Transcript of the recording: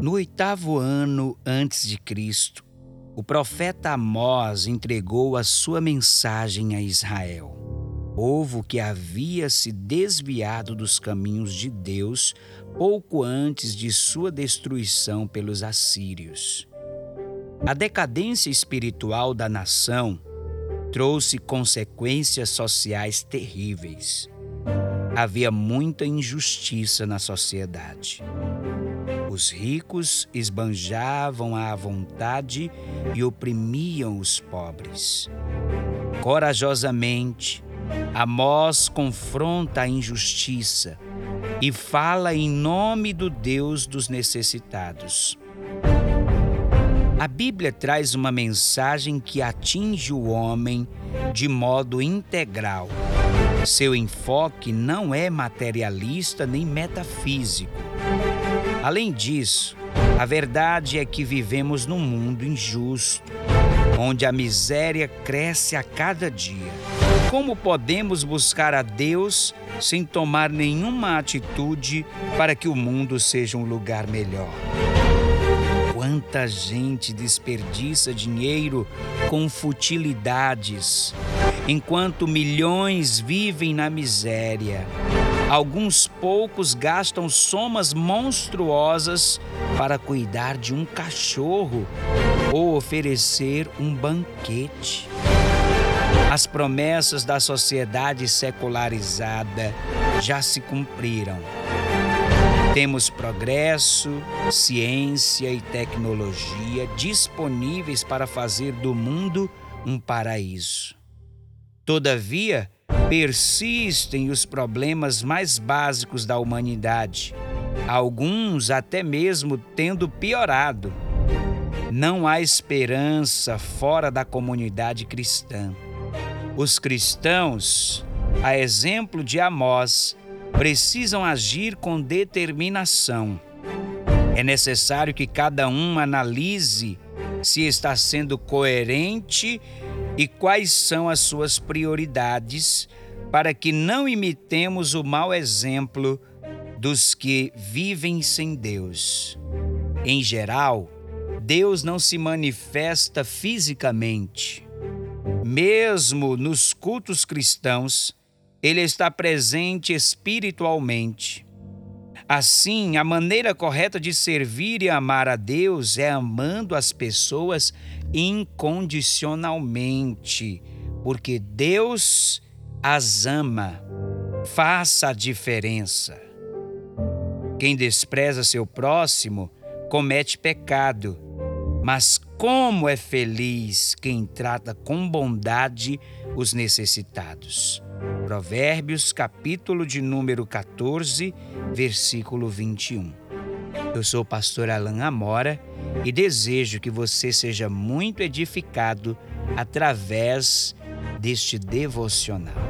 No oitavo ano antes de Cristo, o profeta Amós entregou a sua mensagem a Israel, povo que havia se desviado dos caminhos de Deus pouco antes de sua destruição pelos assírios. A decadência espiritual da nação trouxe consequências sociais terríveis. Havia muita injustiça na sociedade. Os ricos esbanjavam à vontade e oprimiam os pobres. Corajosamente, Amós confronta a injustiça e fala em nome do Deus dos necessitados. A Bíblia traz uma mensagem que atinge o homem de modo integral. Seu enfoque não é materialista nem metafísico. Além disso, a verdade é que vivemos num mundo injusto, onde a miséria cresce a cada dia. Como podemos buscar a Deus sem tomar nenhuma atitude para que o mundo seja um lugar melhor? Quanta gente desperdiça dinheiro com futilidades, enquanto milhões vivem na miséria. Alguns poucos gastam somas monstruosas para cuidar de um cachorro ou oferecer um banquete. As promessas da sociedade secularizada já se cumpriram. Temos progresso, ciência e tecnologia disponíveis para fazer do mundo um paraíso. Todavia, persistem os problemas mais básicos da humanidade, alguns até mesmo tendo piorado. Não há esperança fora da comunidade cristã. Os cristãos, a exemplo de Amós, precisam agir com determinação. É necessário que cada um analise se está sendo coerente e quais são as suas prioridades, para que não imitemos o mau exemplo dos que vivem sem Deus. Em geral, Deus não se manifesta fisicamente. Mesmo nos cultos cristãos, ele está presente espiritualmente. Assim, a maneira correta de servir e amar a Deus é amando as pessoas incondicionalmente, porque Deus as ama. Faça a diferença. Quem despreza seu próximo comete pecado, mas como é feliz quem trata com bondade os necessitados. Provérbios, capítulo de número 14, versículo 21. Eu sou o pastor Alain Amora e desejo que você seja muito edificado através deste devocional.